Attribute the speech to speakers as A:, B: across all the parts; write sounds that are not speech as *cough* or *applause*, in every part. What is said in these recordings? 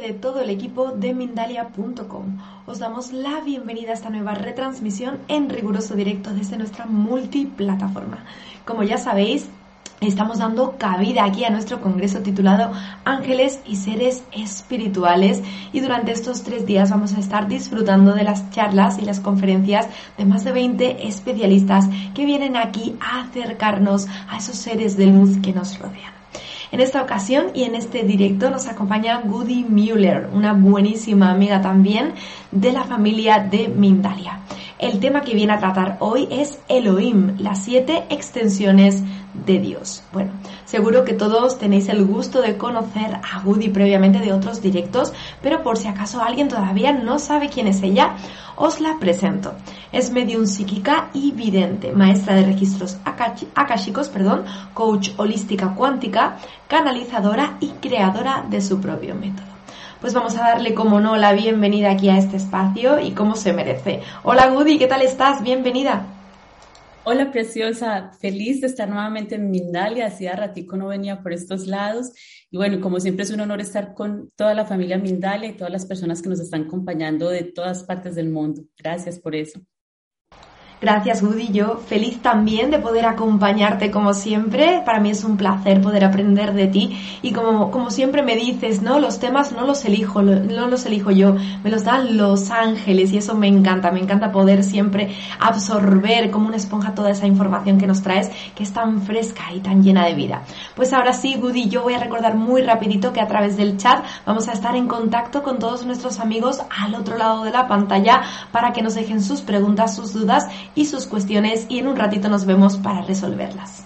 A: De todo el equipo de Mindalia.com. Os damos la bienvenida a esta nueva retransmisión en riguroso directo desde nuestra multiplataforma. Como ya sabéis, Estamos dando cabida aquí a nuestro congreso titulado Ángeles y Seres Espirituales y durante estos tres días vamos a estar disfrutando de las charlas y las conferencias de más de 20 especialistas que vienen aquí a acercarnos a esos seres de luz que nos rodean. En esta ocasión y en este directo nos acompaña Goody Mueller, una buenísima amiga también de la familia de Mindalia. El tema que viene a tratar hoy es Elohim, las siete extensiones de Dios. Bueno, seguro que todos tenéis el gusto de conocer a Goody previamente de otros directos, pero por si acaso alguien todavía no sabe quién es ella, os la presento. Es medium psíquica y vidente, maestra de registros akashicos, perdón, coach holística cuántica, canalizadora y creadora de su propio método. Pues vamos a darle, como no, la bienvenida aquí a este espacio y cómo se merece. Hola Goody, ¿qué tal estás? Bienvenida.
B: Hola preciosa, feliz de estar nuevamente en Mindalia, hacía ratico no venía por estos lados y bueno, como siempre es un honor estar con toda la familia Mindalia y todas las personas que nos están acompañando de todas partes del mundo. Gracias por eso.
A: Gracias, Woody. Yo feliz también de poder acompañarte como siempre. Para mí es un placer poder aprender de ti. Y como, como siempre me dices, ¿no? Los temas no los elijo, no los elijo yo. Me los dan los ángeles y eso me encanta. Me encanta poder siempre absorber como una esponja toda esa información que nos traes, que es tan fresca y tan llena de vida. Pues ahora sí, Woody, yo voy a recordar muy rapidito que a través del chat vamos a estar en contacto con todos nuestros amigos al otro lado de la pantalla para que nos dejen sus preguntas, sus dudas y sus cuestiones y en un ratito nos vemos para resolverlas.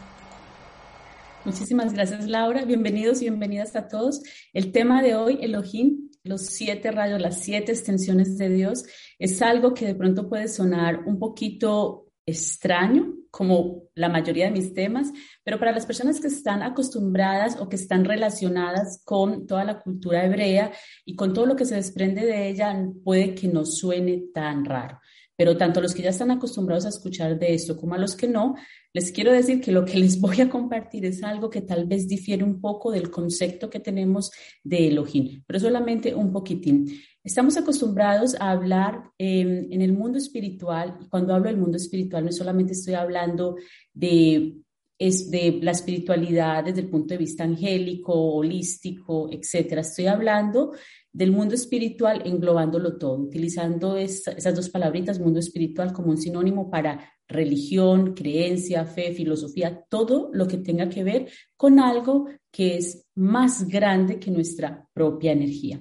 B: Muchísimas gracias Laura, bienvenidos y bienvenidas a todos. El tema de hoy, Elohim, los siete rayos, las siete extensiones de Dios, es algo que de pronto puede sonar un poquito extraño, como la mayoría de mis temas, pero para las personas que están acostumbradas o que están relacionadas con toda la cultura hebrea y con todo lo que se desprende de ella, puede que no suene tan raro. Pero tanto los que ya están acostumbrados a escuchar de esto como a los que no, les quiero decir que lo que les *laughs* voy a compartir es algo que tal vez difiere un poco del concepto que tenemos de Elohim, pero solamente un poquitín. Estamos acostumbrados a hablar em, en el mundo espiritual, y cuando hablo del mundo espiritual no solamente estoy hablando de es de la espiritualidad desde el punto de vista angélico, holístico, etcétera. Estoy hablando del mundo espiritual englobándolo todo, utilizando esas dos palabritas, mundo espiritual, como un sinónimo para religión, creencia, fe, filosofía, todo lo que tenga que ver con algo que es más grande que nuestra propia energía.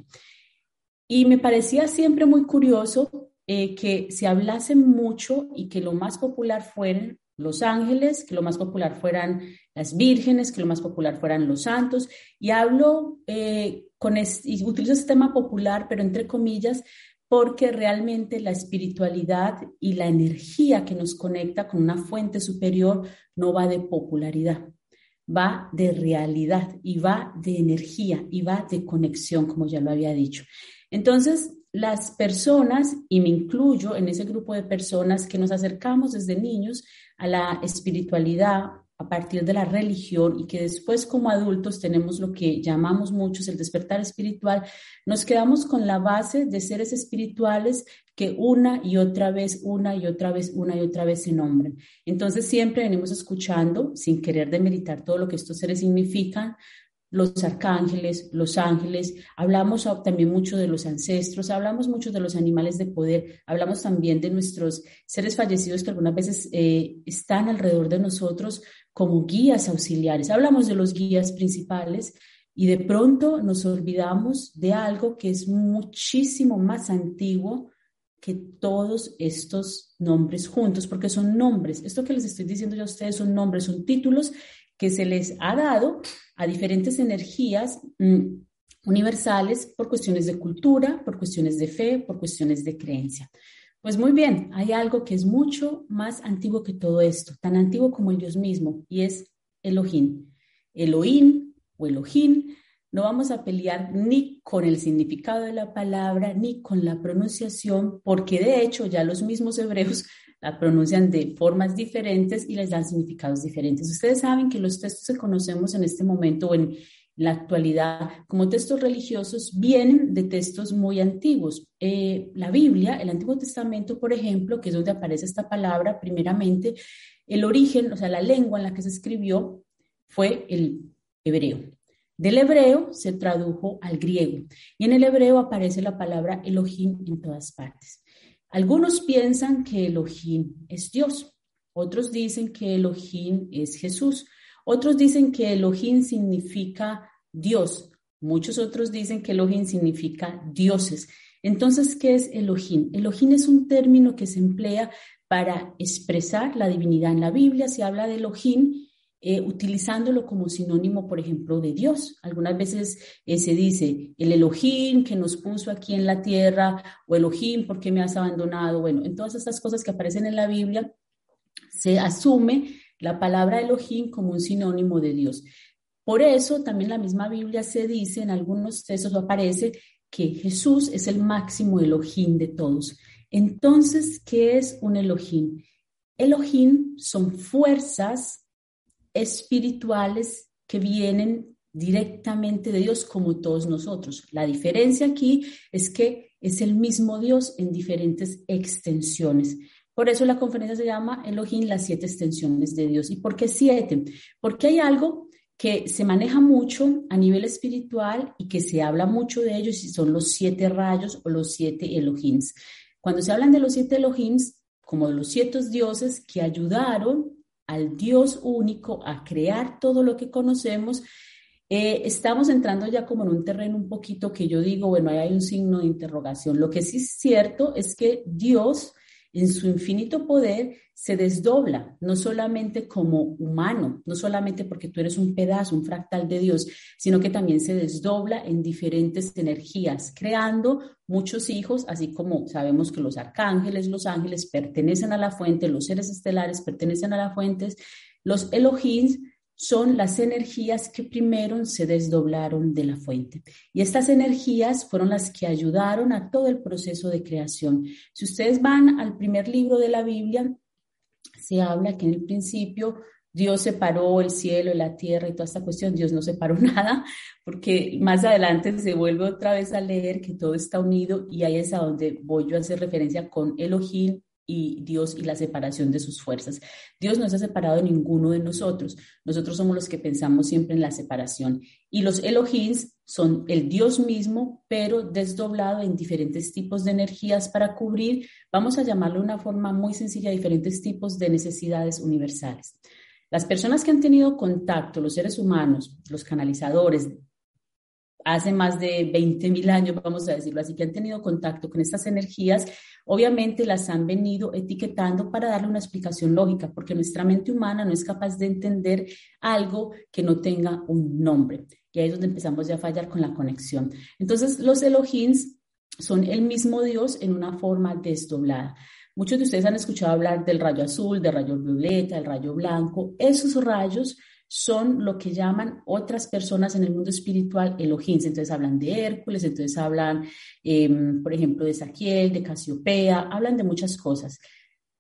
B: Y me parecía siempre muy curioso eh, que se hablase mucho y que lo más popular fueran los ángeles, que lo más popular fueran las vírgenes, que lo más popular fueran los santos. Y hablo eh, con y utilizo este tema popular, pero entre comillas, porque realmente la espiritualidad y la energía que nos conecta con una fuente superior no va de popularidad, va de realidad y va de energía y va de conexión, como ya lo había dicho. Entonces, las personas, y me incluyo en ese grupo de personas que nos acercamos desde niños a la espiritualidad a partir de la religión y que después como adultos tenemos lo que llamamos muchos el despertar espiritual, nos quedamos con la base de seres espirituales que una y otra vez, una y otra vez, una y otra vez se nombran. Entonces siempre venimos escuchando, sin querer demeritar todo lo que estos seres significan, los arcángeles, los ángeles, hablamos también mucho de los ancestros, hablamos mucho de los animales de poder, hablamos también de nuestros seres fallecidos que algunas veces eh, están alrededor de nosotros como guías auxiliares, hablamos de los guías principales y de pronto nos olvidamos de algo que es muchísimo más antiguo que todos estos nombres juntos, porque son nombres. Esto que les estoy diciendo ya a ustedes son nombres, son títulos que se les ha dado a diferentes energías mm, universales por cuestiones de cultura, por cuestiones de fe, por cuestiones de creencia. Pues muy bien, hay algo que es mucho más antiguo que todo esto, tan antiguo como el Dios mismo, y es Elohim. Elohim o Elohim, no vamos a pelear ni con el significado de la palabra, ni con la pronunciación, porque de hecho ya los mismos hebreos *laughs* la pronuncian de formas diferentes y les dan significados diferentes. Ustedes saben que los textos que conocemos en este momento o en la actualidad como textos religiosos vienen de textos muy antiguos. Eh, la Biblia, el Antiguo Testamento, por ejemplo, que es donde aparece esta palabra, primeramente, el origen, o sea, la lengua en la que se escribió fue el hebreo. Del hebreo se tradujo al griego y en el hebreo aparece la palabra Elohim en todas partes. Algunos piensan que Elohim es Dios, otros dicen que Elohim es Jesús, otros dicen que Elohim significa Dios, muchos otros dicen que Elohim significa dioses. Entonces, ¿qué es Elohim? Elohim es un término que se emplea para expresar la divinidad en la Biblia. Se habla de Elohim eh, utilizándolo como sinónimo, por ejemplo, de Dios. Algunas veces eh, se dice el Elohim que nos puso aquí en la tierra o Elohim, ¿por qué me has abandonado? Bueno, en todas estas cosas que aparecen en la Biblia se asume la palabra Elohim como un sinónimo de Dios. Por eso también la misma Biblia se dice, en algunos textos aparece que Jesús es el máximo Elohim de todos. Entonces, ¿qué es un Elohim? Elohim son fuerzas espirituales que vienen directamente de Dios como todos nosotros. La diferencia aquí es que es el mismo Dios en diferentes extensiones. Por eso la conferencia se llama Elohim, las siete extensiones de Dios. ¿Y por qué siete? Porque hay algo que se maneja mucho a nivel espiritual y que se habla mucho de ellos y son los siete rayos o los siete Elohims. Cuando se hablan de los siete Elohims, como de los siete dioses que ayudaron al Dios único, a crear todo lo que conocemos, eh, estamos entrando ya como en un terreno un poquito que yo digo, bueno, ahí hay un signo de interrogación. Lo que sí es cierto es que Dios en su infinito poder se desdobla, no solamente como humano, no solamente porque tú eres un pedazo, un fractal de Dios, sino que también se desdobla en diferentes energías, creando muchos hijos, así como sabemos que los arcángeles, los ángeles pertenecen a la fuente, los seres estelares pertenecen a la fuente, los Elohims son las energías que primero se desdoblaron de la fuente. Y estas energías fueron las que ayudaron a todo el proceso de creación. Si ustedes van al primer libro de la Biblia, se habla que en el principio Dios separó el cielo y la tierra y toda esta cuestión. Dios no separó *laughs* nada, porque más adelante se vuelve otra vez a leer que todo está unido y ahí es a donde voy yo a hacer referencia con Elohim y Dios y la separación de sus fuerzas. Dios no se ha separado de ninguno de nosotros. Nosotros somos los que pensamos siempre en la separación. Y los Elohims son el Dios mismo, pero desdoblado en diferentes tipos de energías para cubrir, vamos a llamarlo de una forma muy sencilla, diferentes tipos de necesidades universales. Las personas que han tenido contacto, los seres humanos, los canalizadores, hace más de 20 mil años, vamos a decirlo así, que han tenido contacto con estas energías, obviamente las han venido etiquetando para darle una explicación lógica, porque nuestra mente humana no es capaz de entender algo que no tenga un nombre. Y ahí es donde empezamos ya a fallar con la conexión. Entonces, los Elohims son el mismo Dios en una forma desdoblada. Muchos de ustedes han escuchado hablar del rayo azul, del rayo violeta, del rayo blanco. Esos rayos son lo que llaman otras personas en el mundo espiritual Elohims. Entonces hablan de Hércules, entonces hablan, em, por ejemplo, de Saquiel, de Casiopea, hablan de muchas cosas.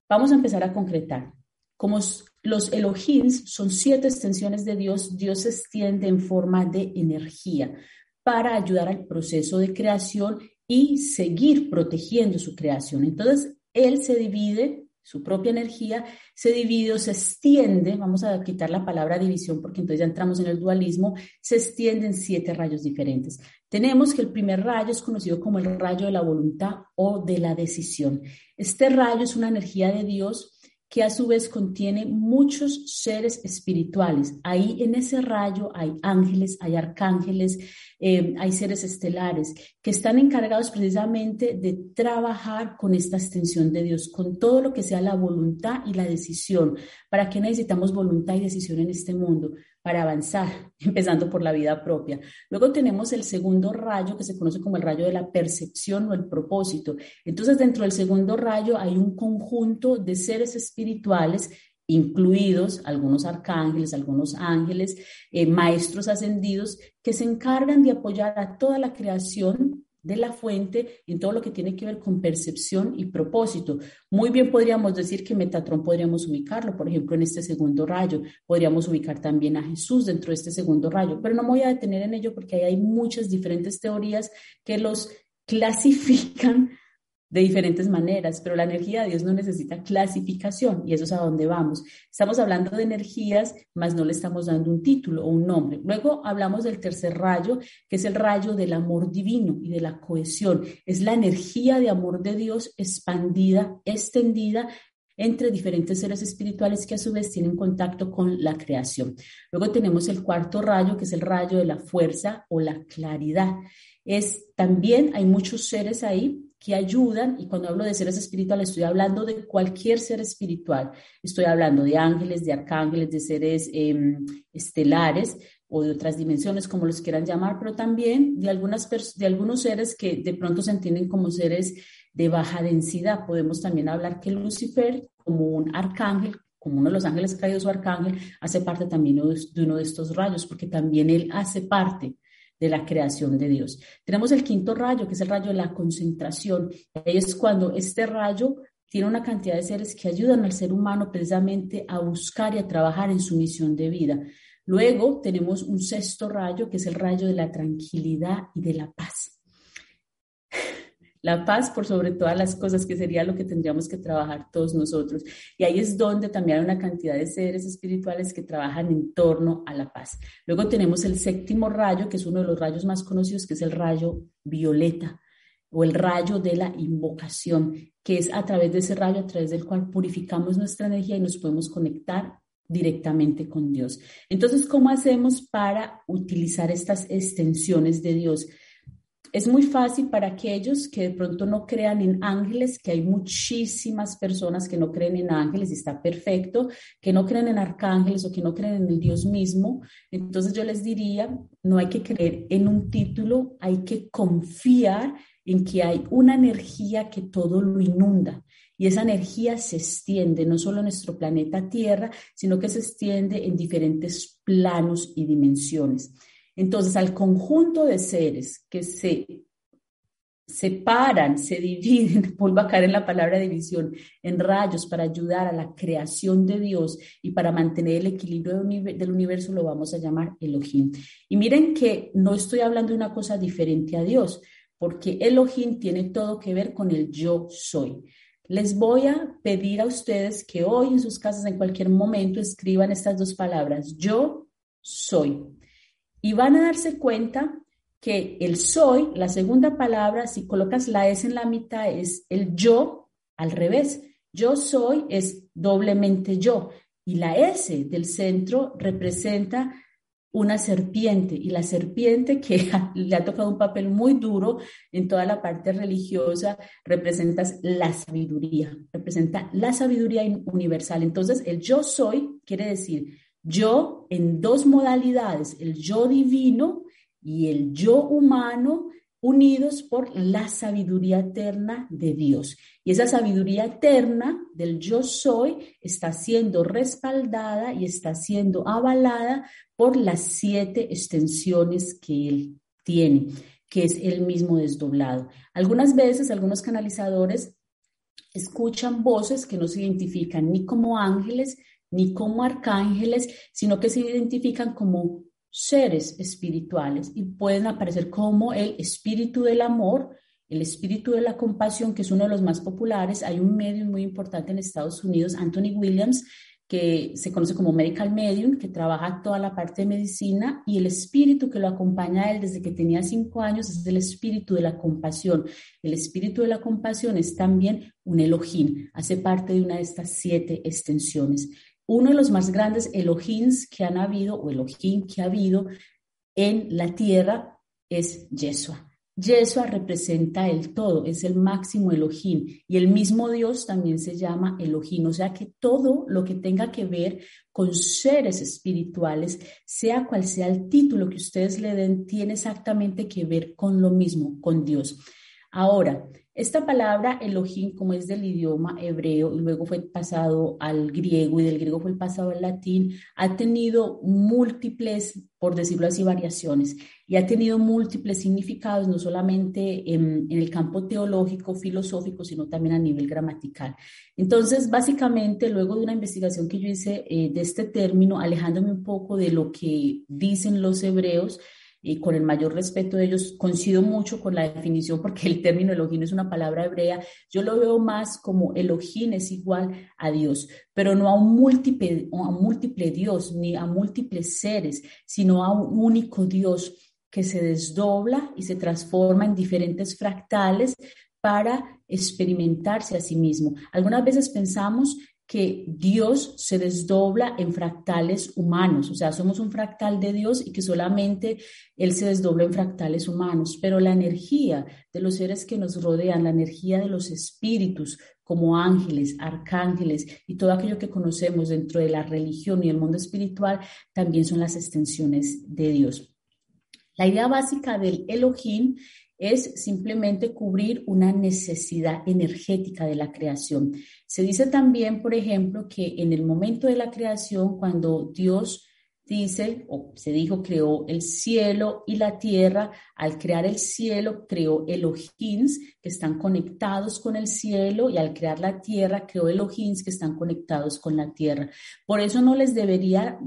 B: Vamos a empezar a concretar. Como los Elohims son siete extensiones de Dios, Dios se extiende en forma de energía para ayudar al proceso de creación y seguir protegiendo su creación. Entonces, Él se divide su propia energía, se divide o se extiende, vamos a quitar la palabra división porque entonces ya entramos en el dualismo, se extiende en siete rayos diferentes. Tenemos que el primer rayo es conocido como el rayo de la voluntad o de la decisión. Este rayo es una energía de Dios que a su vez contiene muchos seres espirituales. Ahí en ese rayo hay ángeles, hay arcángeles, eh, hay seres estelares que están encargados precisamente de trabajar con esta extensión de Dios, con todo lo que sea la voluntad y la decisión. ¿Para qué necesitamos voluntad y decisión en este mundo? Para avanzar, *laughs* empezando por la vida propia. Luego tenemos el segundo rayo que se conoce como el rayo de la percepción o el propósito. Entonces, dentro del segundo rayo hay un conjunto de seres espirituales incluidos algunos arcángeles, algunos ángeles, eh, maestros ascendidos, que se encargan de apoyar a toda la creación de la fuente en todo lo que tiene que ver con percepción y propósito. Muy bien podríamos decir que Metatron podríamos ubicarlo, por ejemplo, en este segundo rayo. Podríamos ubicar también a Jesús dentro de este segundo rayo, pero no me voy a detener en ello porque ahí hay muchas diferentes teorías que los *laughs* clasifican de diferentes maneras, pero la energía de Dios no necesita clasificación y eso es a dónde vamos. Estamos hablando de energías, mas no le estamos dando un título o un nombre. Luego hablamos del tercer rayo, que es el rayo del amor divino y de la cohesión. Es la energía de amor de Dios expandida, extendida entre diferentes seres espirituales que a su vez tienen contacto con la creación. Luego tenemos el cuarto rayo, que es el rayo de la fuerza o la claridad. Es también hay muchos seres ahí que ayudan, y cuando hablo de seres espirituales estoy hablando de cualquier ser espiritual, estoy hablando de ángeles, de arcángeles, de seres em, estelares o de otras dimensiones, como los quieran llamar, pero también de, algunas de algunos seres que de pronto se entienden como seres de baja densidad. Podemos también hablar que Lucifer, como un arcángel, como uno de los ángeles caídos o arcángel, hace parte también de uno de estos rayos, porque también él hace parte de la creación de Dios. Tenemos el quinto rayo, que es el rayo de la concentración. Es cuando este rayo tiene una cantidad de seres que ayudan al ser humano precisamente a buscar y a trabajar en su misión de vida. Luego tenemos un sexto rayo, que es el rayo de la tranquilidad y de la paz. La paz por sobre todas las cosas, que sería lo que tendríamos que trabajar todos nosotros. Y ahí es donde también hay una cantidad de seres espirituales que trabajan en torno a la paz. Luego tenemos el séptimo rayo, que es uno de los rayos más conocidos, que es el rayo violeta o el rayo de la invocación, que es a través de ese rayo, a través del cual purificamos nuestra energía y nos podemos conectar directamente con Dios. Entonces, ¿cómo hacemos para utilizar estas extensiones de Dios? Es muy fácil para aquellos que de pronto no crean en ángeles, que hay muchísimas personas que no creen en ángeles y está perfecto, que no creen en arcángeles o que no creen en el Dios mismo. Entonces yo les diría, no hay que creer en un título, hay que confiar en que hay una energía que todo lo inunda. Y esa energía se extiende no solo en nuestro planeta Tierra, sino que se extiende en diferentes planos y dimensiones. Entonces, al conjunto de seres que se separan, se dividen, *laughs* vuelvo a caer en la palabra división, en rayos para ayudar a la creación de Dios y para mantener el equilibrio del universo, lo vamos a llamar Elohim. Y miren que no estoy hablando de una cosa diferente a Dios, porque Elohim tiene todo que ver con el yo soy. Les voy a pedir a ustedes que hoy en sus casas, en cualquier momento, escriban estas dos palabras, yo soy y van a darse cuenta que el soy, la segunda palabra, si colocas la S en la mitad, es el yo al revés. Yo soy es doblemente yo. Y la S del centro representa una serpiente y la serpiente que *laughs* le ha tocado un papel muy duro en toda la parte religiosa representa la sabiduría, representa la sabiduría universal. Entonces, el yo soy quiere decir yo en dos modalidades, el yo divino y el yo humano, unidos por la sabiduría eterna de Dios. Y esa sabiduría eterna del yo soy está siendo respaldada y está siendo avalada por las siete extensiones que Él tiene, que es el mismo desdoblado. Algunas veces algunos canalizadores escuchan voces que no se identifican ni como ángeles, ni como arcángeles, sino que se identifican como seres espirituales y pueden aparecer como el espíritu del amor, el espíritu de la compasión, que es uno de los más populares. Hay un medio muy importante en Estados Unidos, Anthony Williams, que se conoce como Medical Medium, que trabaja toda la parte de medicina, y el espíritu que lo acompaña a él desde que tenía cinco años es el espíritu de la compasión. El espíritu de la compasión es también un Elohim, hace parte de una de estas siete extensiones. Uno de los más grandes Elohims que han habido, o Elohim que ha habido en la tierra, es Yeshua. Yeshua representa el todo, es el máximo Elohim y el mismo Dios también se llama Elohim, o sea que todo lo que tenga que ver con seres espirituales, sea cual sea el título que ustedes le den, tiene exactamente que ver con lo mismo, con Dios. Ahora, esta palabra Elohim, como es del idioma hebreo y luego fue pasado al griego y del griego fue pasado al latín, ha tenido múltiples, por decirlo así, variaciones y ha tenido múltiples significados, no solamente en, el campo teológico, filosófico, sino también a nivel gramatical. Entonces, básicamente, luego de una investigación que yo hice eh, de este término, alejándome un poco de lo que dicen los hebreos, y con el mayor respeto de ellos, coincido mucho con la definición porque el término Elohim es una palabra hebrea, yo lo veo más como Elohim es igual a Dios, pero no a un múltiple, a un múltiple Dios ni a múltiples seres, sino a un único Dios que se desdobla y se transforma en diferentes fractales para experimentarse a sí mismo. Algunas veces pensamos que Dios se desdobla en fractales humanos, o sea, somos un fractal de Dios y que solamente Él se desdobla en fractales humanos, pero la energía de los seres que nos rodean, la energía de los espíritus como ángeles, arcángeles y todo aquello que conocemos dentro de la religión y el mundo espiritual, también son las extensiones de Dios. La idea básica del Elohim es simplemente cubrir una necesidad energética de la creación. Se dice también, por ejemplo, que en el momento de la creación, cuando Dios dice, o se dijo, creó el cielo y la tierra, al crear el cielo, creó Elohims que están conectados con el cielo, y al crear la tierra, creó Elohims que están conectados con la tierra. Por eso no les debería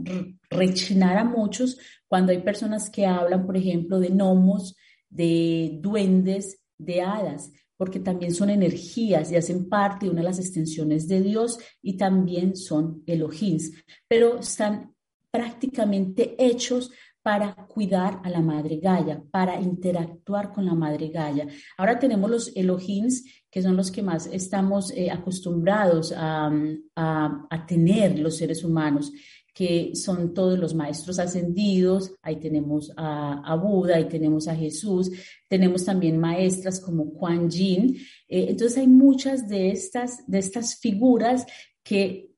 B: rechinar a muchos cuando hay personas que hablan, por ejemplo, de gnomos, de duendes, de hadas, porque también son energías y hacen parte de una de las extensiones de Dios y también son Elohims, pero están prácticamente hechos para cuidar a la madre Gaia, para interactuar con la madre Gaia. Ahora tenemos los Elohims, que son los que más estamos eh, acostumbrados a, a tener los seres humanos que son todos los maestros ascendidos, ahí tenemos a, Buda, ahí tenemos a Jesús, tenemos también maestras como Kuan Yin. Eh, entonces hay muchas de estas, de estas figuras que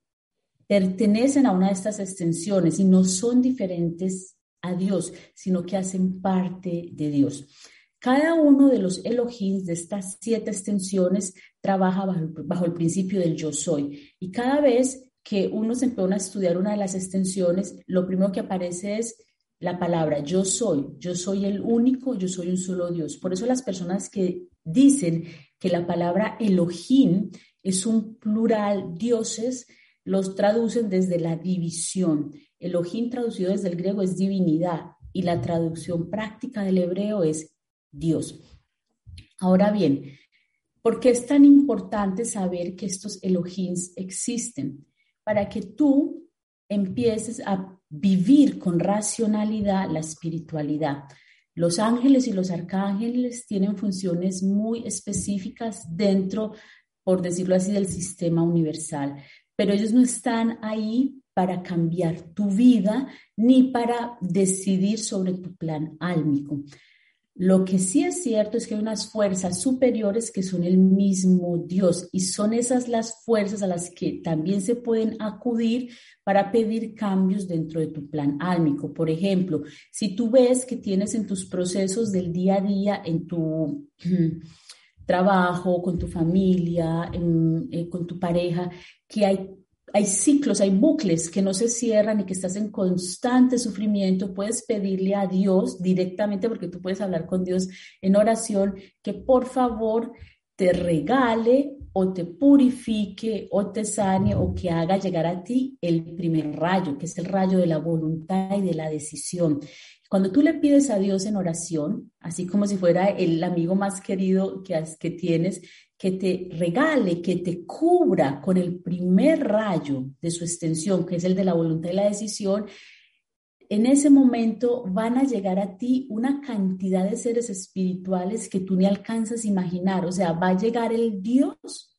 B: pertenecen a una de estas extensiones y no son diferentes a Dios, sino que hacen parte de Dios. Cada uno de los Elohims de estas siete extensiones trabaja bajo el principio del yo soy y cada vez que uno se pone a estudiar una de las extensiones, lo primero que aparece es la palabra yo soy, yo soy el único, yo soy un solo Dios. Por eso las personas que dicen que la palabra Elohim es un plural dioses, los traducen desde la división. Elohim traducido desde el griego es divinidad y la traducción práctica del hebreo es Dios. Ahora bien, ¿por qué es tan importante saber que estos Elohims existen? Para que tú empieces a vivir con racionalidad la espiritualidad. Los ángeles y los arcángeles tienen funciones muy específicas dentro, por decirlo así, del sistema universal, pero ellos no están ahí para cambiar tu vida ni para decidir sobre tu plan álmico. Lo que sí es cierto es que hay unas fuerzas superiores que son el mismo Dios y son esas las fuerzas a las que también se pueden acudir para pedir cambios dentro de tu plan álmico. Por ejemplo, si tú ves que tienes en tus procesos del día a día, en tu *clears throat* trabajo, con tu familia, eh, con tu pareja, que hay hay ciclos, hay bucles que no se cierran y que estás en constante sufrimiento, puedes pedirle a Dios directamente, porque tú puedes hablar con Dios en oración, que por favor te regale o te purifique o te sane o que haga llegar a ti el primer rayo, que es el rayo de la voluntad y de la decisión. Cuando tú le pides a Dios en oración, así como si fuera el amigo más querido que, que tienes, que te regale, que te cubra con el primer rayo de su extensión, que es el de la voluntad y la decisión, en ese momento van a llegar a ti una cantidad de seres espirituales que tú ni alcanzas a imaginar. O sea, va a llegar el Dios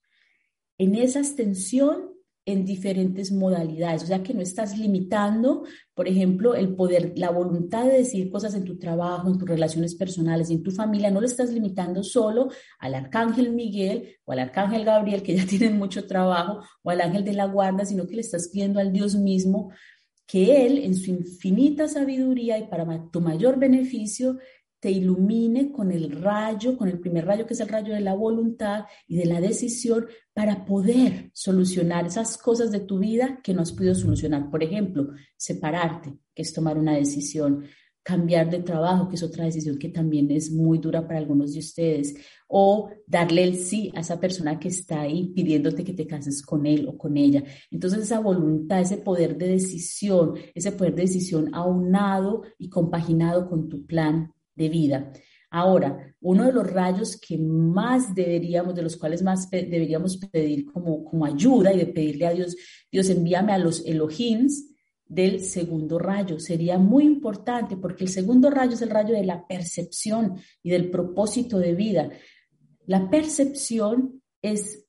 B: en esa extensión en diferentes modalidades. O sea, que no estás limitando, por ejemplo, el poder, la voluntad de decir cosas en tu trabajo, en tus relaciones personales, en tu familia, no lo estás limitando solo al arcángel Miguel o al arcángel Gabriel, que ya *laughs* tienen mucho trabajo, o al ángel de la guarda, sino que le estás pidiendo al Dios mismo que Él, en su infinita sabiduría y para tu mayor beneficio, te ilumine con el rayo, con el primer rayo que es el rayo de la voluntad y de la decisión para poder solucionar esas cosas de tu vida que no has podido solucionar. Por ejemplo, separarte, que es tomar una decisión, cambiar de trabajo, que es otra decisión que también es muy dura para algunos de ustedes, o darle el sí a esa persona que está ahí pidiéndote que te cases con él o con ella. Entonces esa voluntad, ese poder de decisión, ese poder de decisión aunado y compaginado con tu plan de vida. Ahora, uno de los rayos que más deberíamos, de los cuales más deberíamos pedir como, como ayuda y de pedirle a Dios, Dios envíame a los Elohims, del segundo rayo. Sería muy importante porque el segundo rayo es el rayo de la percepción y del propósito de vida. La percepción es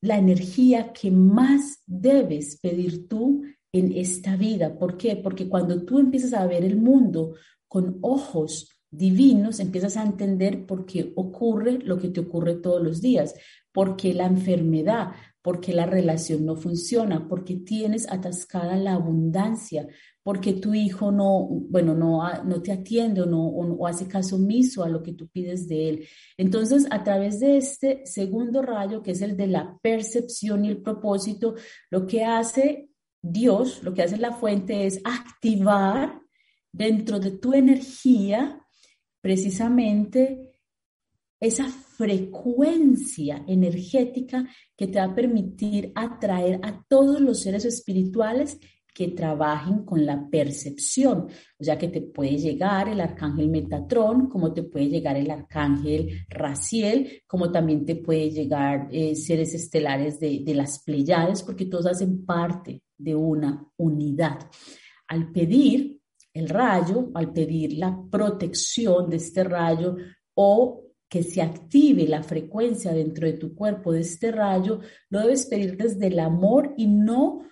B: la energía que más debes pedir tú en esta vida. ¿Por qué? Porque cuando tú empiezas a ver el mundo con ojos divinos, empiezas a entender por qué ocurre lo que te ocurre todos los días, por qué la enfermedad, porque la relación no funciona, porque tienes atascada la abundancia, porque tu hijo no, bueno, no, no te atiende o no o, hace caso omiso a lo que tú pides de él. Entonces, a través de este segundo rayo, que es el de la percepción y el propósito, lo que hace Dios, lo que hace la fuente es activar dentro de tu energía precisamente esa frecuencia energética que te va a permitir atraer a todos los seres espirituales que trabajen con la percepción. O sea que te puede llegar el arcángel Metatrón, como te puede llegar el arcángel Raciel, como también te puede llegar eh, seres estelares de, de las Pleiades, porque todos hacen parte de una unidad. Al pedir el rayo, al pedir la protección de este rayo o que se active la frecuencia dentro de tu cuerpo de este rayo, lo debes pedir desde el amor y no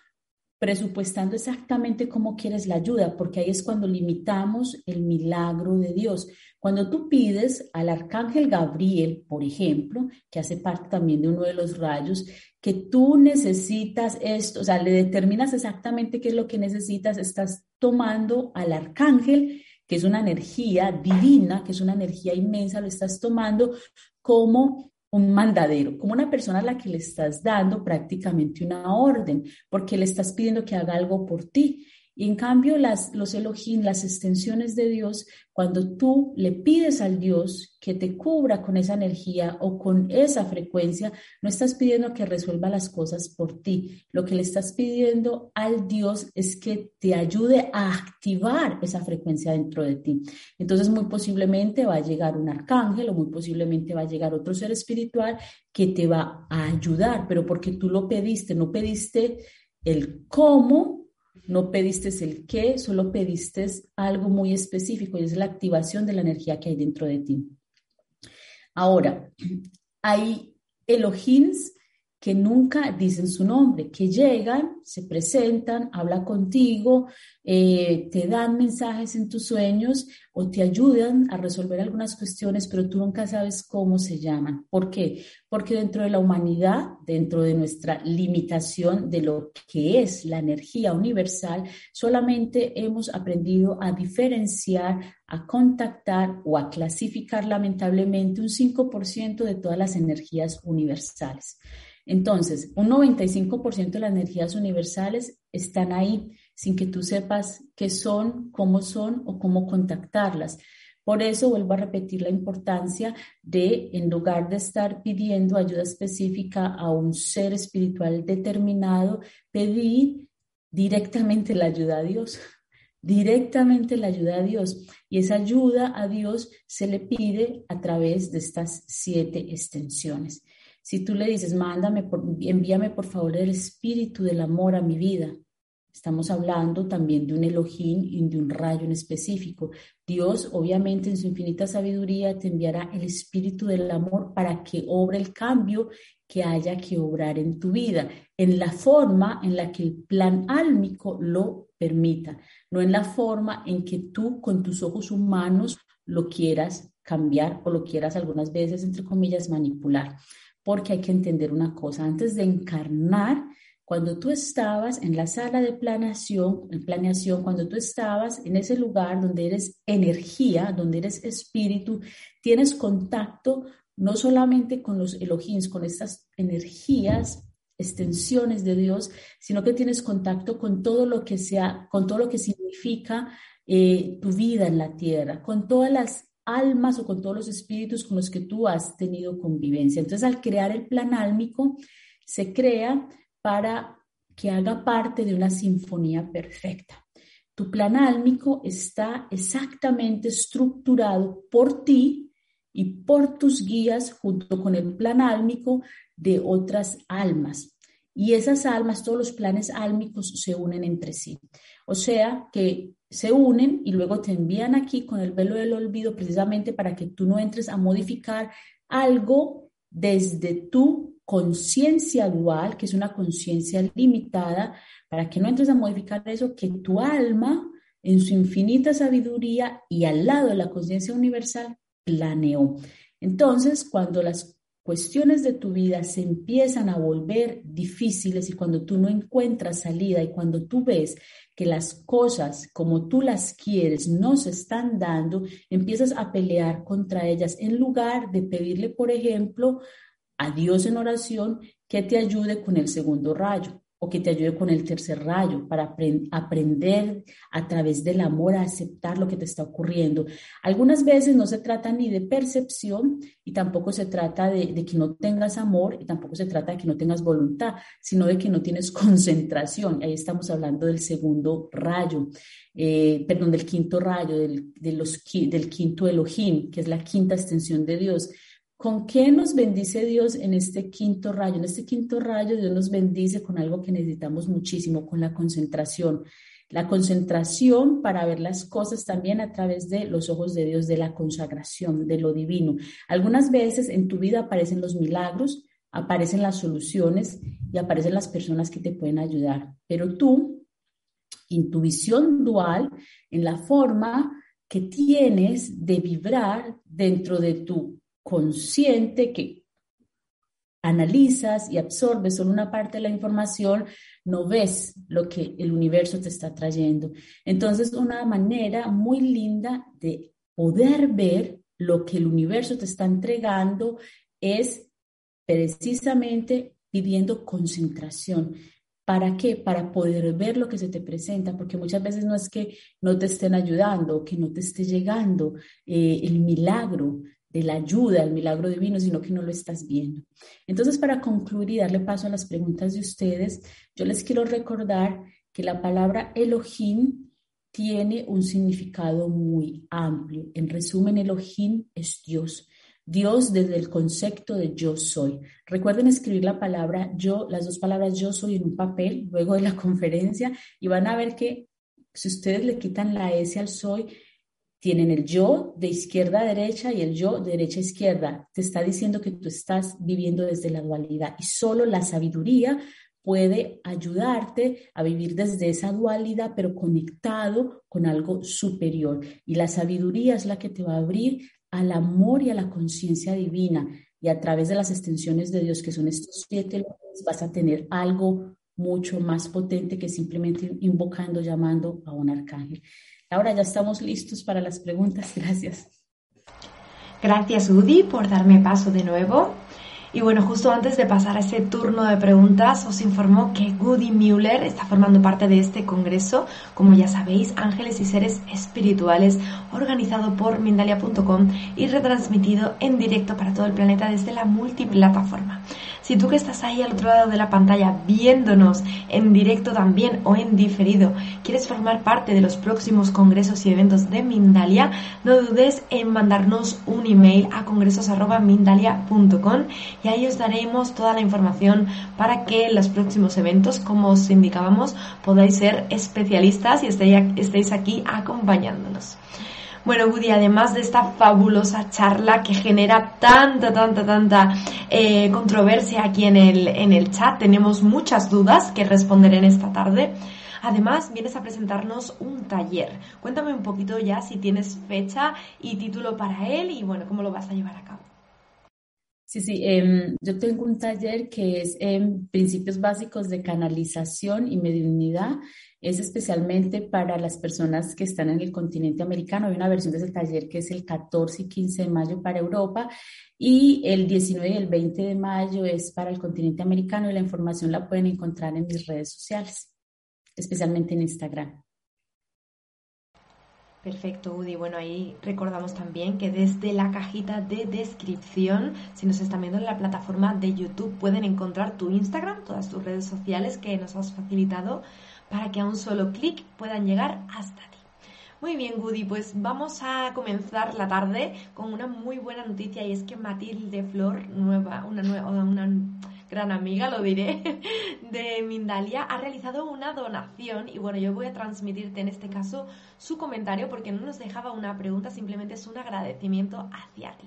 B: presupuestando exactamente cómo quieres la ayuda, porque ahí es cuando limitamos el milagro de Dios. Cuando tú pides al arcángel Gabriel, por ejemplo, que hace parte también de uno de los rayos, que tú necesitas esto, o sea, le determinas exactamente qué es lo que necesitas, estás tomando al arcángel que es una energía divina, que es una energía inmensa, lo estás tomando como un mandadero, como una persona a la que le estás dando prácticamente una orden, porque le estás pidiendo que haga algo por ti. Y en cambio, las, los Elohim, las extensiones de Dios, cuando tú le pides al Dios que te cubra con esa energía o con esa frecuencia, no estás pidiendo que resuelva las cosas por ti. Lo que le estás pidiendo al Dios es que te ayude a activar esa frecuencia dentro de ti. Entonces, muy posiblemente va a llegar un arcángel o muy posiblemente va a llegar otro ser espiritual que te va a ayudar, pero porque tú lo pediste, no pediste el cómo no pediste el qué, solo pediste algo muy específico y es la activación de la energía que hay dentro de ti. Ahora, hay Elohims que nunca dicen su nombre, que llegan, se presentan, hablan contigo, eh, te dan mensajes en tus sueños o te ayudan a resolver algunas cuestiones, pero tú nunca sabes cómo se llaman. ¿Por qué? Porque dentro de la humanidad, dentro de nuestra limitación de lo que es la energía universal, solamente hemos aprendido a diferenciar, a contactar o a clasificar lamentablemente un 5% de todas las energías universales. Entonces, un 95% de las energías universales están ahí sin que tú sepas qué son, cómo son o cómo contactarlas. Por eso vuelvo a repetir la importancia de, en lugar de estar pidiendo ayuda específica a un ser espiritual determinado, pedir directamente la ayuda a Dios. directamente la ayuda a Dios. Y esa ayuda a Dios se le pide a través de estas siete extensiones. Si tú le dices, mándame, por, envíame por favor el espíritu del amor a mi vida, Estamos hablando también de un Elohim y de un rayo en específico. Dios, obviamente, en su infinita sabiduría, te enviará el espíritu del amor para que obre el cambio que haya que obrar en tu vida, en la forma en la que el plan álmico lo permita, no en la forma en que tú con tus ojos humanos lo quieras cambiar o lo quieras algunas veces, entre comillas, manipular. Porque hay que entender una cosa, antes de encarnar, cuando tú estabas en la sala de planeación, en planeación, cuando tú estabas en ese lugar donde eres energía, donde eres espíritu, tienes contacto no solamente con los elogims, con estas energías, extensiones de Dios, sino que tienes contacto con todo lo que sea, con todo lo que significa eh, tu vida en la tierra, con todas las almas o con todos los espíritus con los que tú has tenido convivencia. Entonces, al crear el plan álmico, se crea para que haga parte de una sinfonía perfecta. Tu plan álmico está exactamente estructurado por ti y por tus guías junto con el plan álmico de otras almas. Y esas almas, todos los planes álmicos se unen entre sí. O sea que se unen y luego te envían aquí con el velo del olvido precisamente para que tú no entres a modificar algo desde tu conciencia dual, que es una conciencia limitada, para que no entres a modificar eso, que tu alma, en su infinita sabiduría y al lado de la conciencia universal, planeó. Entonces, cuando las cuestiones de tu vida se empiezan a volver difíciles y cuando tú no encuentras salida y cuando tú ves que las cosas como tú las quieres no se están dando, empiezas a pelear contra ellas en lugar de pedirle, por ejemplo, a Dios en oración que te ayude con el segundo rayo o que te ayude con el tercer rayo para aprender a través del amor a aceptar lo que te está ocurriendo. Algunas veces no se trata ni de percepción y tampoco se trata de, que no tengas amor y tampoco se trata de que no tengas voluntad, sino de que no tienes *laughs* concentración. Ahí estamos hablando del segundo rayo, eh, perdón, del quinto rayo, del, del quinto Elohim, que es la quinta extensión de Dios. ¿Con qué nos bendice Dios en este quinto rayo? En este quinto rayo Dios nos bendice con algo que necesitamos muchísimo, con la concentración. La concentración para ver las cosas también a través de los ojos de Dios, de la consagración, de lo divino. Algunas veces en tu vida aparecen los milagros, aparecen las soluciones y aparecen las personas que te pueden ayudar. Pero tú, intuición dual, en la forma que tienes de vibrar dentro de tu consciente que analizas y absorbes solo una parte de la información, no ves lo que el universo te está trayendo. Entonces, una manera muy linda de poder ver lo que el universo te está entregando es precisamente pidiendo concentración. ¿Para qué? Para poder ver lo que se te presenta, porque muchas veces no es que no te estén ayudando, que no te esté llegando eh, el milagro, de la ayuda, el milagro divino, sino que no lo estás viendo. Entonces, para concluir y darle paso a las preguntas de ustedes, yo les quiero recordar que la palabra Elohim tiene un significado muy amplio. En resumen, Elohim es Dios. Dios desde el concepto de yo soy. Recuerden escribir la palabra yo, las dos palabras yo soy en un papel luego de la *laughs* conferencia y van a ver que si ustedes le quitan la S al soy, tienen el yo de izquierda a derecha y el yo de derecha a izquierda. Te está diciendo que tú estás viviendo desde la dualidad y solo la sabiduría puede ayudarte a vivir desde esa dualidad, pero conectado con algo superior. Y la sabiduría es la que te va a abrir al amor y a la conciencia divina. Y a través de las extensiones de Dios, que son estos siete, vas a tener algo mucho más potente que simplemente invocando, llamando a un arcángel. Ahora ya estamos listos para las preguntas. *laughs* Gracias.
A: Gracias, Udi, por darme paso de nuevo. Y bueno, justo antes de pasar a ese turno de preguntas, os informo que Goody Mueller está formando parte de este congreso, como ya sabéis, Ángeles y Seres Espirituales, organizado por Mindalia.com y retransmitido en directo para todo el planeta desde la multiplataforma. Si tú que estás ahí al otro lado de la pantalla viéndonos en directo también o en diferido, quieres formar parte de los próximos congresos y eventos de Mindalia, no dudes en mandarnos un email a congresos.mindalia.com y ahí os daremos toda la información para que en los próximos eventos, como os indicábamos, podáis ser especialistas y estéis aquí acompañándonos. Bueno, Woody, además de esta fabulosa charla que genera tanta, tanta, tanta eh, controversia aquí en el, en el chat, tenemos muchas dudas que responder en esta tarde. Además, vienes a presentarnos un taller. Cuéntame un poquito ya si tienes fecha y título para él y bueno, cómo lo vas a llevar a cabo.
B: Sí, sí, em, yo tengo un taller que es en principios básicos de canalización y mediunidad. Es especialmente para las personas que están en el continente americano. Hay una versión de ese taller que es el 14 y 15 de mayo para Europa y el 19 y el 20 de mayo es para el continente americano y la información la pueden encontrar en mis redes sociales, especialmente en Instagram.
A: Perfecto, Udi. Bueno, ahí recordamos también que desde la cajita de descripción, si nos están viendo en la plataforma de YouTube, pueden encontrar tu Instagram, todas tus redes sociales que nos has facilitado para que a un solo clic puedan llegar hasta ti. Muy bien, Goody, pues vamos a comenzar la tarde con una muy buena noticia y es que Matilde Flor, nueva, una nueva, una gran amiga, lo diré, *laughs* de Mindalia, ha realizado una donación y bueno, yo voy a transmitirte en este caso su comentario porque no nos dejaba una pregunta, simplemente es un agradecimiento hacia ti.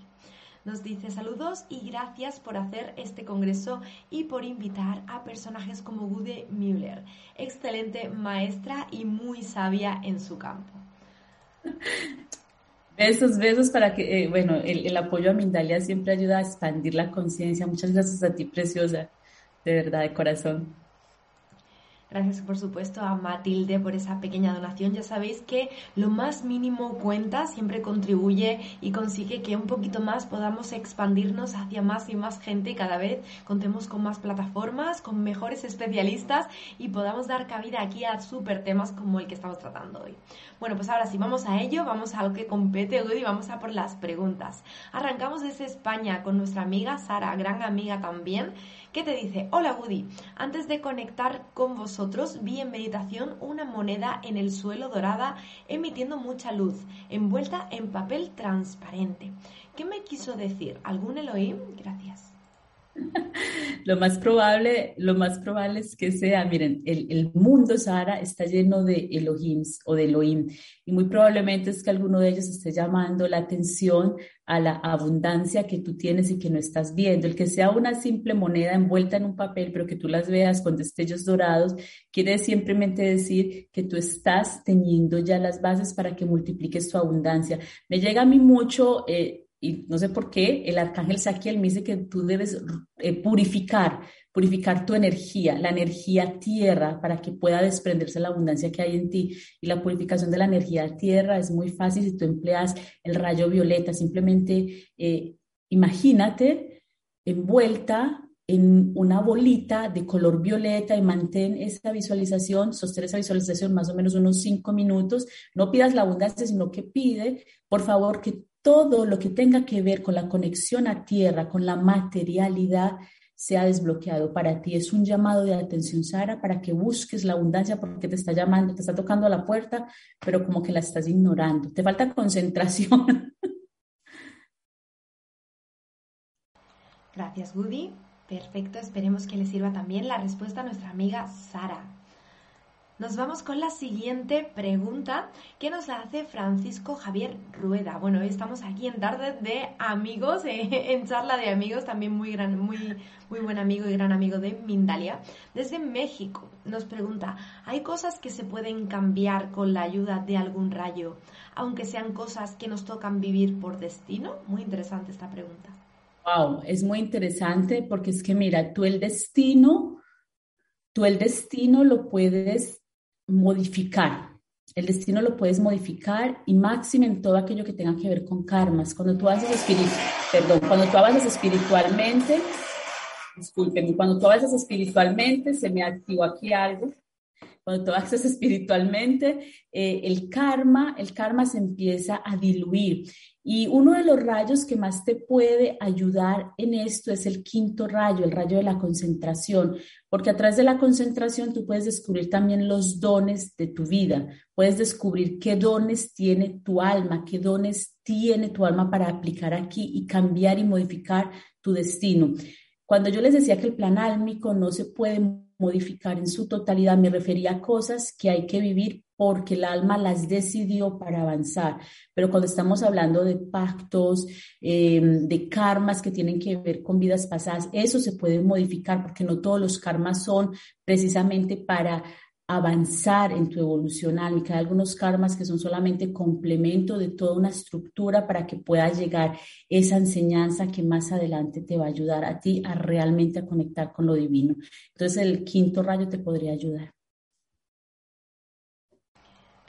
A: Nos dice saludos y gracias por hacer este congreso y por invitar a personajes como Gude Müller, excelente maestra y muy sabia en su campo. *laughs*
B: Besos, besos para que, eh, bueno, el, apoyo a Mindalia siempre ayuda a expandir la conciencia. Muchas gracias a ti, preciosa, de verdad, de corazón.
A: Gracias, por supuesto, a Matilde por esa pequeña donación. Ya sabéis que lo más mínimo cuenta, siempre contribuye y consigue que un poquito más podamos expandirnos hacia más y más gente y cada vez contemos con más plataformas, con mejores especialistas y podamos dar cabida aquí a súper temas como el que estamos tratando hoy. Bueno, pues ahora sí, vamos a ello, vamos a lo que compete hoy y vamos a por las preguntas. Arrancamos desde España con nuestra amiga Sara, gran amiga también que te dice, hola Woody, antes de conectar con vosotros vi en meditación una moneda en el suelo dorada emitiendo mucha luz, envuelta en papel transparente. ¿Qué me quiso decir? ¿Algún Elohim? Gracias. *laughs*
B: Lo más probable, lo más probable es que sea, miren, el, mundo Sara está lleno de Elohims o de Elohim y muy probablemente es que alguno de ellos esté llamando la atención a la abundancia que tú tienes y que no estás viendo. El que sea una simple moneda envuelta en un papel, pero que tú las veas con destellos dorados, quiere simplemente decir que tú estás teniendo ya las bases para que multipliques tu abundancia. Me llega a mí mucho... Eh, y no sé por qué, el arcángel Saquiel me dice que tú debes eh, purificar, purificar tu energía, la energía tierra, para que pueda desprenderse la abundancia que hay en ti. Y la purificación de la energía tierra es muy fácil si tú empleas el rayo violeta. Simplemente eh, imagínate envuelta en una bolita de color violeta y mantén esa visualización, sostén esa visualización más o menos unos cinco minutos. No pidas la abundancia, sino que pide, por favor, que todo lo que tenga que ver con la conexión a tierra, con la materialidad, sea desbloqueado para ti. Es un llamado de atención, Sara, para que busques la abundancia porque te está llamando, te está tocando a la puerta, pero como que la estás ignorando. Te falta concentración. *laughs*
A: Gracias, Woody. Perfecto, esperemos que le sirva también la respuesta a nuestra amiga Sara. Nos vamos con la siguiente pregunta que nos la hace Francisco Javier Rueda. Bueno, hoy estamos aquí en tarde de amigos, *laughs* en charla de amigos, también muy, gran, muy, muy buen amigo y gran amigo de Mindalia. Desde México nos pregunta, ¿hay cosas que se pueden cambiar con la ayuda de algún rayo, aunque sean cosas que nos tocan vivir por destino? Muy interesante esta pregunta.
B: Wow, es muy interesante porque es que mira, tú el destino, tú el destino lo puedes modificar. El destino lo puedes modificar y máximo en todo aquello que tenga que ver con karmas. Cuando tú haces cuando tú avanzas espiritualmente, disculpen, cuando tú avanzas espiritualmente, se me activó aquí algo. cuando tú avanzas espiritualmente, eh, el karma, el karma se empieza a diluir. Y uno de los rayos que más te puede ayudar en esto es el quinto rayo, el rayo de la concentración, porque a través de la concentración tú puedes descubrir también los dones de tu vida, puedes descubrir qué dones tiene tu alma, qué dones tiene tu alma para aplicar aquí y cambiar y modificar tu destino. Cuando yo les decía que el plan álmico no se puede modificar en su totalidad, me refería a cosas que hay que vivir porque el alma las decidió para avanzar. Pero cuando estamos hablando de pactos, em, de karmas que tienen que ver con vidas pasadas, eso se puede modificar porque no todos los karmas son precisamente para avanzar en tu evolución álmica. Hay algunos karmas que son solamente complemento de toda una estructura para que pueda llegar esa enseñanza que más adelante te va a ayudar a ti a realmente conectar con lo divino. Entonces el quinto rayo te podría ayudar.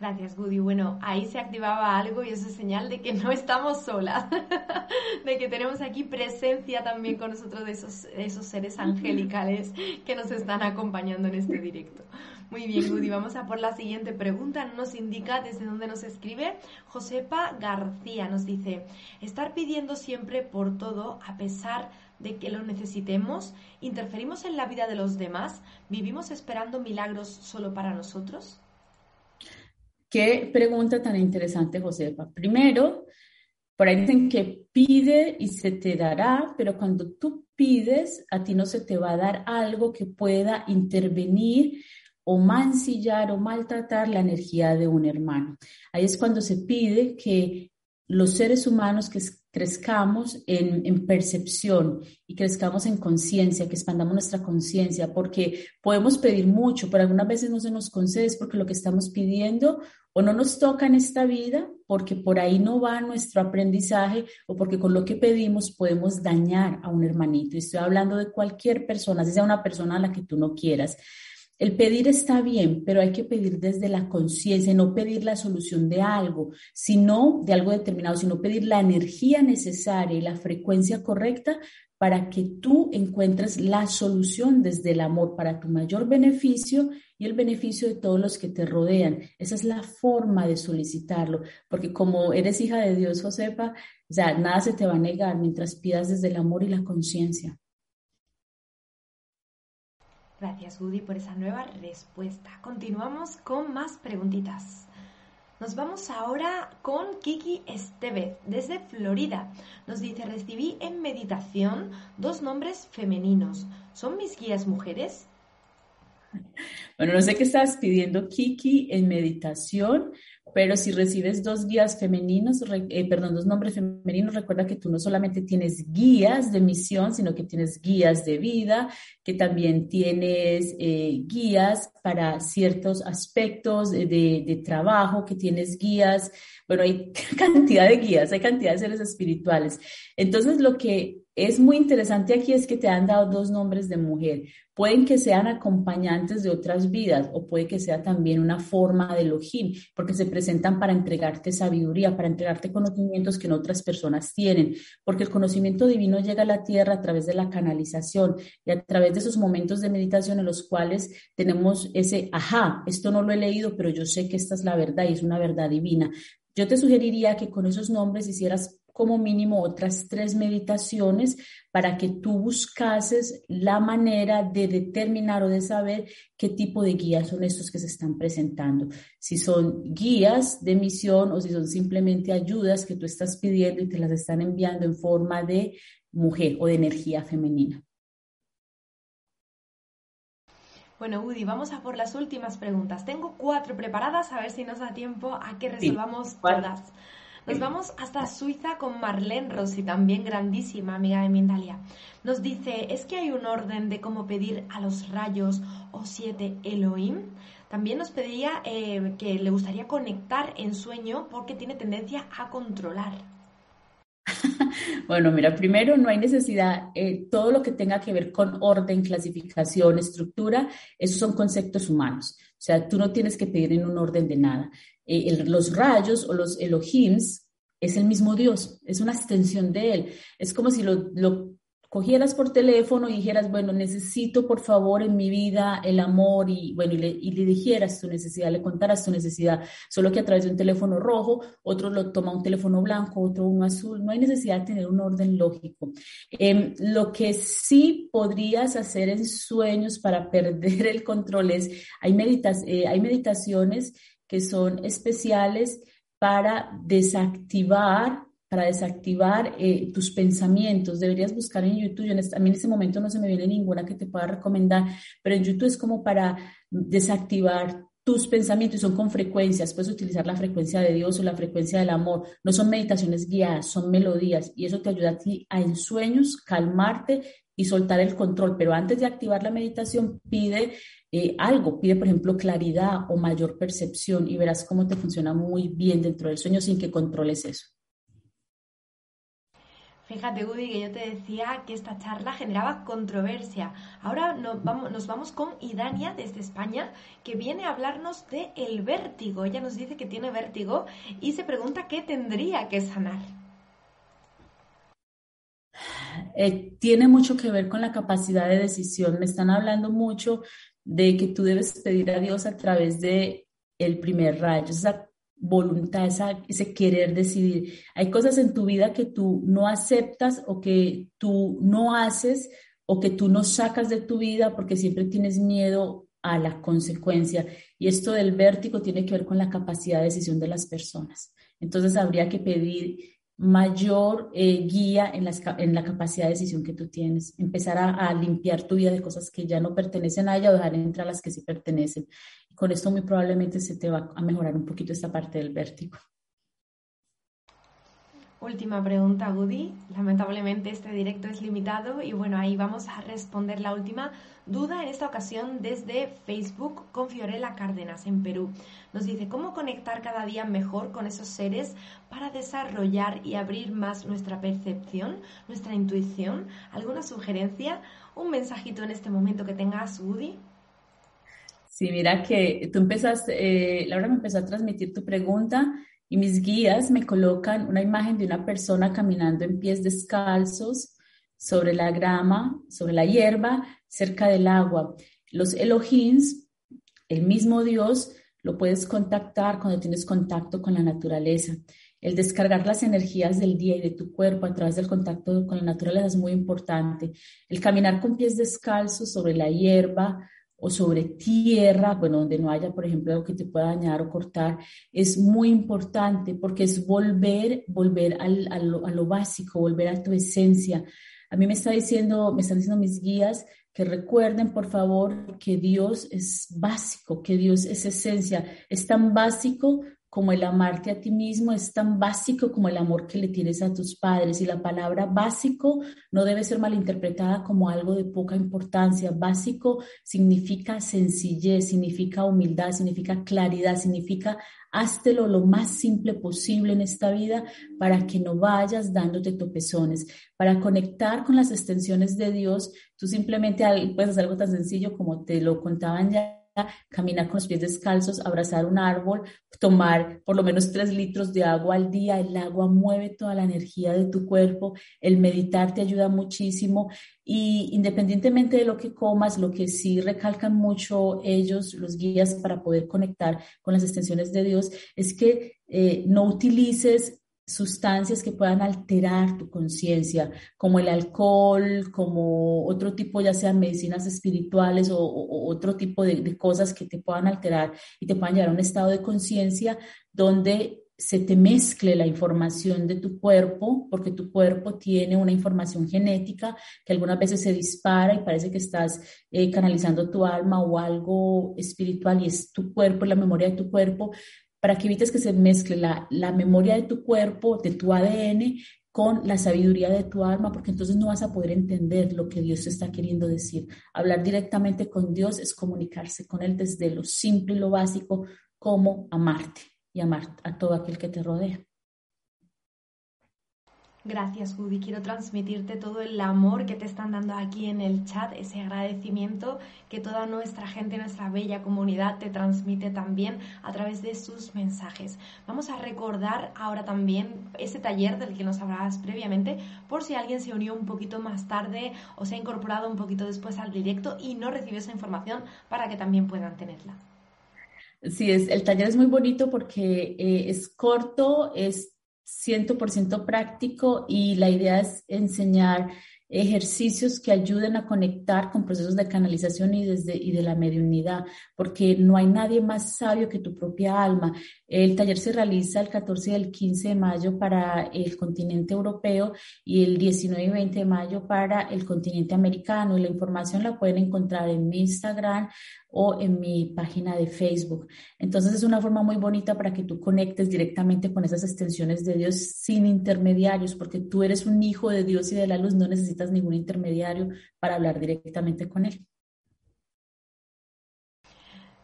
A: Gracias, Goody. Bueno, ahí se activaba algo y eso es señal de que no estamos solas, *laughs* de que tenemos aquí presencia también con nosotros de esos, esos seres angelicales que nos están acompañando en este directo. Muy bien, Goody. Vamos a por la siguiente pregunta. Nos indica desde dónde nos escribe. Josepa García nos dice, estar pidiendo siempre por todo a pesar de que lo necesitemos, interferimos en la vida de los demás, vivimos esperando milagros solo para nosotros.
B: Qué pregunta tan interesante, Josefa. Primero, por ahí dicen que pide y se te dará, pero cuando tú pides, a ti no se te va a dar algo que pueda intervenir o mancillar o maltratar la energía de un hermano. Ahí es cuando se pide que los seres humanos que crezcamos en, percepción y crezcamos en conciencia, que expandamos nuestra conciencia, porque podemos pedir mucho, pero algunas veces no se nos concede porque lo que estamos pidiendo o no nos toca en esta vida, porque por ahí no va nuestro aprendizaje o porque con lo que pedimos podemos dañar a un hermanito. Y estoy hablando de cualquier persona, sea una persona a la que tú no quieras. El pedir está bien, pero hay que pedir desde la conciencia, no pedir la solución de algo, sino de algo determinado, sino pedir la energía necesaria y la frecuencia correcta para que tú encuentres la solución desde el amor para tu mayor beneficio y el beneficio de todos los que te rodean. Esa es la forma de solicitarlo, porque como eres hija de Dios, Josefa, nada se te va a negar mientras pidas desde el amor y la conciencia.
A: Gracias, Woody, por esa nueva respuesta. Continuamos con más preguntitas. Nos vamos ahora con Kiki Estevez, desde Florida. Nos dice, recibí en meditación dos nombres femeninos. ¿Son mis guías mujeres?
B: Bueno, no sé qué estás pidiendo, Kiki, en meditación, pero si recibes dos guías femeninos, eh, perdón, dos nombres femeninos, recuerda que tú no solamente tienes guías de misión, sino que tienes guías de vida, que también tienes eh, guías para ciertos aspectos de, de, trabajo, que tienes guías, bueno, hay *laughs* cantidad de guías, hay cantidad de seres espirituales. Entonces, lo que es muy interesante aquí es que te han dado dos nombres de mujer. Pueden que sean acompañantes de otras vidas o puede que sea también una forma de Elohim, porque se presentan para entregarte sabiduría, para entregarte conocimientos que no otras personas tienen, porque el conocimiento divino llega a la tierra a través de la canalización y a través de esos momentos de meditación en los cuales tenemos ese, ajá, esto no lo he leído, pero yo sé que esta es la verdad y es una verdad divina. Yo te sugeriría que con esos nombres hicieras como mínimo otras tres meditaciones para que tú buscases la manera de determinar o de saber qué tipo de guías son estos que se están presentando. Si son guías de misión o si son simplemente ayudas que tú estás pidiendo y te las están enviando en forma de mujer o de energía femenina.
A: Bueno, Udi, vamos a por las últimas preguntas. Tengo cuatro preparadas, a ver si nos da tiempo a que resolvamos todas. Nos vamos hasta Suiza con Marlene Rossi, también grandísima amiga de Mindalia. Nos dice, ¿es que hay un orden de cómo pedir a los rayos o siete Elohim? También nos pedía eh, que le gustaría conectar en sueño porque tiene tendencia a controlar. *laughs*
B: Bueno, mira, primero no hay necesidad, eh, todo lo que tenga que ver con orden, clasificación, estructura, esos son conceptos humanos. O sea, tú no tienes que pedir en un orden de nada. Eh, los rayos o los Elohims es el mismo Dios, es una extensión de él. Es como si lo, cogieras por teléfono y dijeras, bueno, necesito por favor en mi vida el amor y bueno, y le, dijeras tu necesidad, le contaras tu necesidad, solo que a través de un teléfono rojo, otro lo toma un teléfono blanco, otro uno azul, no hay necesidad de tener un orden lógico. Em, lo que sí podrías hacer en sueños para *laughs* perder el control es, hay, meditas, eh, hay meditaciones que son especiales para desactivar para desactivar eh, tus pensamientos. Deberías buscar en YouTube. Yo en este, a mí en este momento no se me viene ninguna que te pueda recomendar, pero en YouTube es como para desactivar tus pensamientos son con frecuencias. Puedes utilizar la frecuencia de Dios o la frecuencia del amor. No son meditaciones guiadas, son melodías y eso te ayuda a ti a en sueños calmarte y soltar el control. Pero antes de activar la meditación, pide eh, algo, pide por ejemplo claridad o mayor percepción y verás cómo te funciona muy bien dentro del sueño sin que controles eso.
A: Fíjate, Udi, que yo te decía que esta charla generaba controversia. Ahora nos vamos, con Idania desde España, que viene a hablarnos de el vértigo. Ella nos dice que tiene vértigo y se pregunta qué tendría que sanar.
B: Eh, tiene mucho que ver con la capacidad de decisión. Me están hablando mucho de que tú debes pedir a Dios a través de el primer rayo, esa voluntad, ese querer decidir. Hay cosas en tu vida que tú no aceptas o que tú no haces o que tú no sacas de tu vida porque siempre tienes miedo a la consecuencia. Y esto del vértigo tiene que ver con la capacidad de decisión de las personas. Entonces habría que pedir mayor eh, guía en, en, la capacidad de decisión que tú tienes, empezar a, a, limpiar tu vida de cosas que ya no pertenecen a ella o dejar entrar las que sí pertenecen con esto muy probablemente se te va a mejorar un poquito esta parte del vértigo.
A: Última pregunta, Gudi. Lamentablemente este directo es limitado y bueno, ahí vamos a responder la última duda en esta ocasión desde Facebook con Fiorella Cárdenas en Perú. Nos dice, ¿cómo conectar cada día mejor con esos seres para desarrollar y abrir más nuestra percepción, nuestra intuición? ¿Alguna sugerencia? ¿Un mensajito en este momento que tengas, Gudi?
B: Sí, mira que tú empezaste, eh, Laura me empezó a transmitir tu pregunta y mis guías me colocan una imagen de una persona caminando en pies descalzos sobre la grama, sobre la hierba, cerca del agua. Los Elohims, el mismo Dios, lo puedes contactar cuando tienes contacto con la naturaleza. El descargar las energías del día y de tu cuerpo a través del contacto con la naturaleza es muy importante. El caminar con pies descalzos sobre la hierba o sobre tierra, bueno, donde no haya, por ejemplo, algo que te pueda dañar o cortar, es muy importante porque es volver, volver al, a, lo, a, lo, básico, volver a tu esencia. A mí me está diciendo, me están diciendo mis guías que recuerden, por favor, que Dios es básico, que Dios es esencia, es tan básico como el amarte a ti mismo es tan básico como el amor que le tienes a tus padres. Y la palabra básico no debe ser malinterpretada como algo de poca importancia. Básico significa sencillez, significa humildad, significa claridad, significa háztelo lo más simple posible en esta vida para que no vayas dándote topezones. Para conectar con las extensiones de Dios, tú simplemente puedes hacer algo tan sencillo como te lo contaban ya caminar con los pies descalzos, abrazar un árbol, tomar por lo menos tres litros de agua al día. El agua mueve toda la energía de tu cuerpo. El meditar te ayuda muchísimo. Y independientemente de lo que comas, lo que sí recalcan mucho ellos, los guías, para poder conectar con las extensiones de Dios, es que eh, no utilices sustancias que puedan alterar tu conciencia, como el alcohol, como otro tipo, ya sean medicinas espirituales o, otro tipo de, cosas que te puedan alterar y te puedan llevar a un estado de conciencia donde se te mezcle la información de tu cuerpo, porque tu cuerpo tiene una información genética que algunas veces se dispara y parece que estás eh, canalizando tu alma o algo espiritual y es tu cuerpo, la memoria de tu cuerpo, para que evites que se mezcle la, la memoria de tu cuerpo, de tu ADN, con la sabiduría de tu alma, porque entonces no vas a poder entender lo que Dios te está queriendo decir. Hablar directamente con Dios es comunicarse con Él desde lo simple y lo básico, como amarte y amar a todo aquel que te rodea.
A: Gracias, Woody. Quiero transmitirte todo el amor que te están dando aquí en el chat, ese agradecimiento que toda nuestra gente, nuestra bella comunidad te transmite también a través de sus mensajes. Vamos a recordar ahora también ese taller del que nos hablabas previamente, por si alguien se unió un poquito más tarde o se ha incorporado un poquito después al directo y no recibió esa información para que también puedan tenerla.
B: Sí, es, el taller es muy bonito porque eh, es corto, es 100% práctico y la idea es enseñar ejercicios que ayuden a conectar con procesos de canalización y, desde, y de la mediunidad, porque no hay nadie más sabio que tu propia alma. El taller se realiza el 14 y el 15 de mayo para el continente europeo y el 19 y 20 de mayo para el continente americano. Y la información la pueden encontrar en mi Instagram o en mi página de Facebook. Entonces es una forma muy bonita para que tú conectes directamente con esas extensiones de Dios sin intermediarios, porque tú eres un hijo de Dios y de la luz, no necesitas ningún intermediario para hablar directamente con Él.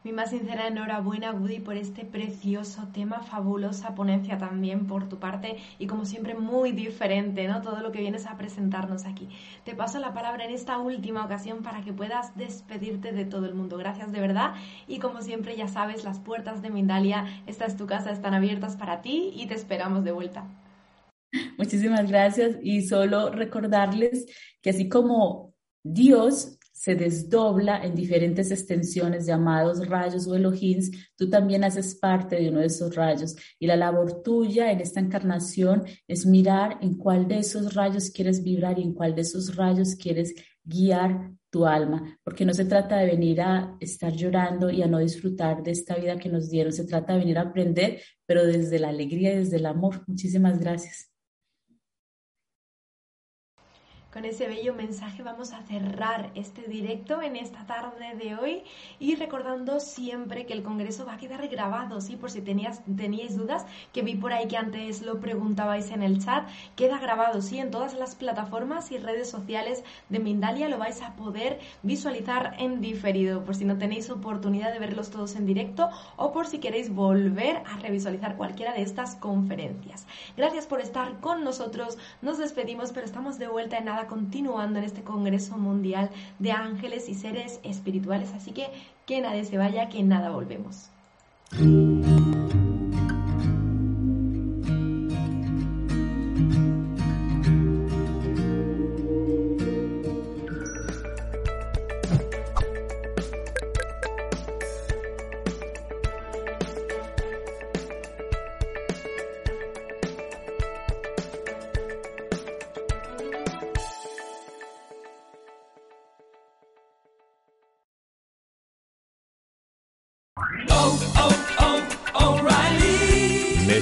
A: Mi más sincera enhorabuena, Woody, por este precioso tema, fabulosa ponencia también por tu parte y como siempre muy diferente, ¿no? Todo lo que vienes a presentarnos aquí. Te paso la palabra en esta última ocasión para que puedas despedirte de todo el mundo. Gracias de verdad y como siempre ya sabes, las puertas de Mindalia, esta es tu casa, están abiertas para ti y te esperamos de vuelta.
B: Muchísimas gracias y solo recordarles que así como Dios se desdobla en diferentes extensiones llamados rayos o elohims, tú también haces parte de uno de esos rayos. Y la labor tuya en esta encarnación es mirar en cuál de esos rayos quieres vibrar y en cuál de esos rayos quieres guiar tu alma, porque no se trata de venir a estar llorando y a no disfrutar de esta vida que nos dieron, se trata de venir a aprender, pero desde la alegría y desde el amor. Muchísimas gracias.
A: Con ese bello mensaje vamos a cerrar este directo en esta tarde de hoy y recordando siempre que el Congreso va a quedar grabado, ¿sí? Por si tenías, teníais dudas, que vi por ahí que antes lo preguntabais en el chat, queda grabado, ¿sí? En todas las plataformas y redes sociales de Mindalia lo vais a poder visualizar en diferido, por si no tenéis oportunidad de verlos todos en directo o por si queréis volver a revisualizar cualquiera de estas conferencias. Gracias por estar con nosotros, nos despedimos, pero estamos de vuelta en continuando en este Congreso Mundial de Ángeles y Seres Espirituales. Así que que nadie se vaya, que nada volvemos.